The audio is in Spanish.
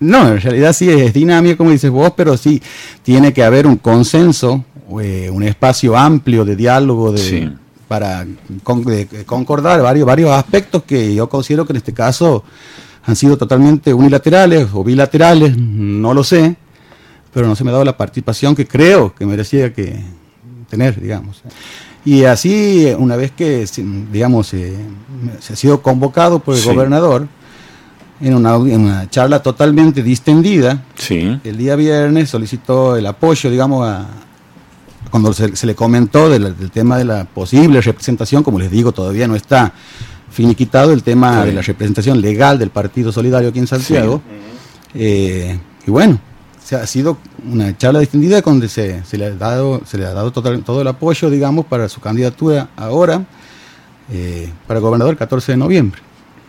No, en realidad sí es dinámico, como dices vos, pero sí tiene que haber un consenso, eh, un espacio amplio de diálogo de, para concordar varios, varios aspectos que yo considero que en este caso han sido totalmente unilaterales o bilaterales, no lo sé, pero no se me ha dado la participación que creo que merecía que tener, digamos. Y así, una vez que, digamos, eh, se ha sido convocado por el gobernador, en una, charla totalmente distendida. El día viernes solicitó el apoyo, digamos, a, cuando se, le comentó del, tema de la posible representación, como les digo, todavía no está finiquitado el tema de la representación legal del Partido Solidario aquí en Santiago. Eh, y bueno, se ha sido una charla distendida donde se, le ha dado, se le ha dado todo el apoyo, digamos, para su candidatura ahora, eh, para gobernador el 14 de noviembre.